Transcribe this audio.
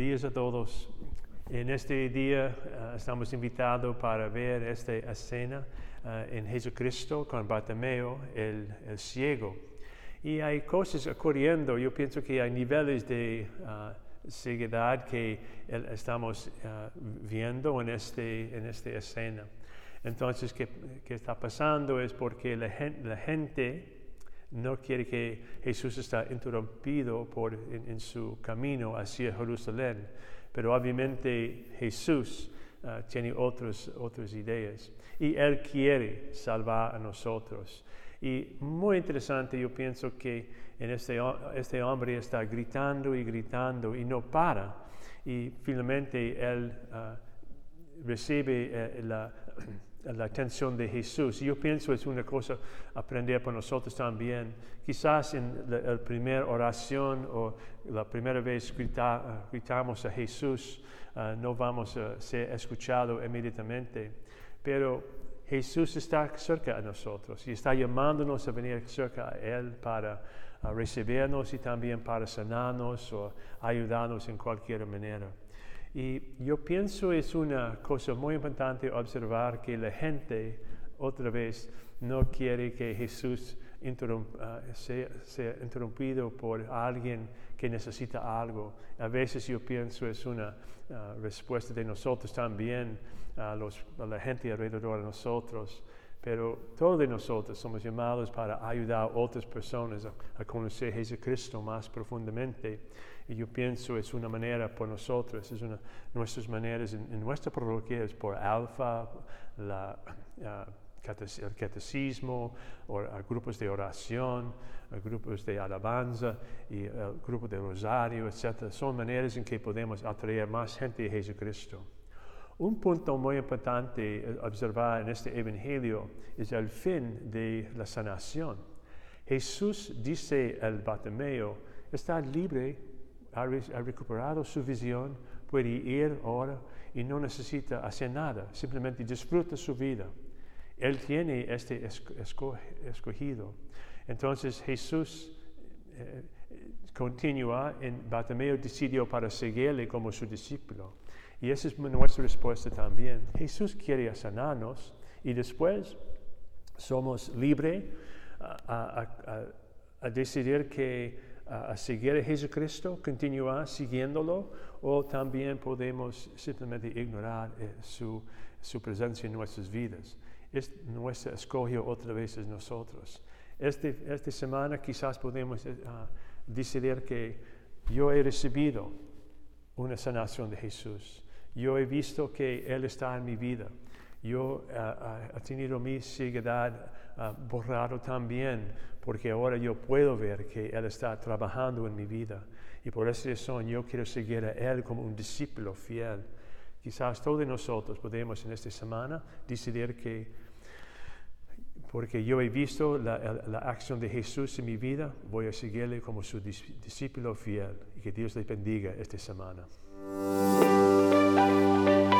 a todos. En este día uh, estamos invitados para ver esta escena uh, en Jesucristo con Bartimeo, el, ciego. Y hay cosas ocurriendo, yo pienso que hay niveles de uh, ceguedad que estamos viendo en, este, en esta escena. Entonces, ¿qué, ¿qué, está pasando? Es porque la gente no quiere que Jesús está interrumpido por, en, su camino hacia Jerusalén, pero obviamente Jesús uh, tiene otras, otras ideas y Él quiere salvar a nosotros. Y muy interesante, yo pienso que este, este hombre está gritando y gritando y no para. Y finalmente Él uh, recibe eh, la la atención de Jesús. Yo pienso es una cosa aprender por nosotros también. Quizás en la, primera oración o la primera vez grita, gritamos a Jesús, uh, no vamos a ser escuchados inmediatamente, pero Jesús está cerca de nosotros y está llamándonos a venir cerca a Él para uh, recibirnos y también para sanarnos o ayudarnos en cualquier manera. Y yo pienso es una cosa muy importante observar que la gente otra vez no quiere que Jesús ah, sea, interrumpido por alguien que necesita algo. A veces yo pienso es una ah, respuesta de nosotros también a, la gente alrededor de nosotros. Pero todos nosotros somos llamados para ayudar a otras personas a, conocer a Jesucristo más profundamente. Y yo pienso es una manera por nosotros, es una nuestras maneras en, nuestra parroquia, es por alfa, la, uh, el catecismo, o grupos de oración, grupos de alabanza y el grupo de rosario, etc. Son maneras en que podemos atraer más gente a Jesucristo. Un punto muy importante eh, observar en este Evangelio es el fin de la sanación. Jesús dice al Bartimeo, está libre ha, recuperado su visión, puede ir ahora y no necesita hacer nada, simplemente disfruta su vida. Él tiene este escogido. Entonces Jesús eh, continúa en Bartimeo decidió para seguirle como su discípulo. Y esa es nuestra respuesta también. Jesús quiere sanarnos y después somos libres a decidir que a, seguir a Jesucristo, continuar siguiéndolo, o también podemos simplemente ignorar eh, su, su, presencia en nuestras vidas. Es nuestra escoge otra vez es nosotros. Este, esta semana quizás podemos uh, decidir que yo he recibido una sanación de Jesús. Yo he visto que Él está en mi vida. Yo uh, he tenido mi ceguedad borrado también porque ahora yo puedo ver que Él está trabajando en mi vida. Y por esa razón yo quiero seguir a Él como un discípulo fiel. Quizás todos nosotros podemos en esta semana decidir que, porque yo he visto la, la, acción de Jesús en mi vida, voy a seguirle como su discípulo fiel. Y que Dios le bendiga esta semana. Música